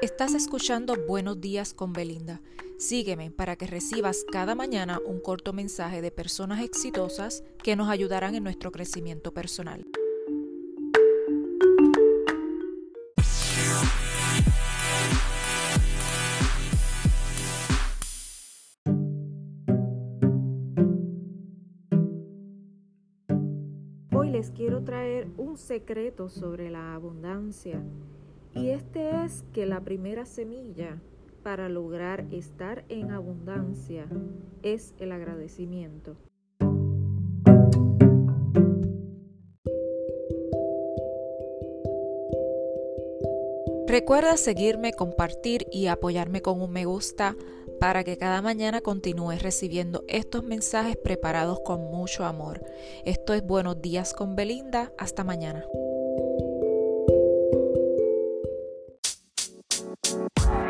Estás escuchando Buenos días con Belinda. Sígueme para que recibas cada mañana un corto mensaje de personas exitosas que nos ayudarán en nuestro crecimiento personal. Hoy les quiero traer un secreto sobre la abundancia y este es que la primera semilla para lograr estar en abundancia es el agradecimiento. Recuerda seguirme, compartir y apoyarme con un me gusta para que cada mañana continúes recibiendo estos mensajes preparados con mucho amor. Esto es Buenos días con Belinda. Hasta mañana. Bye.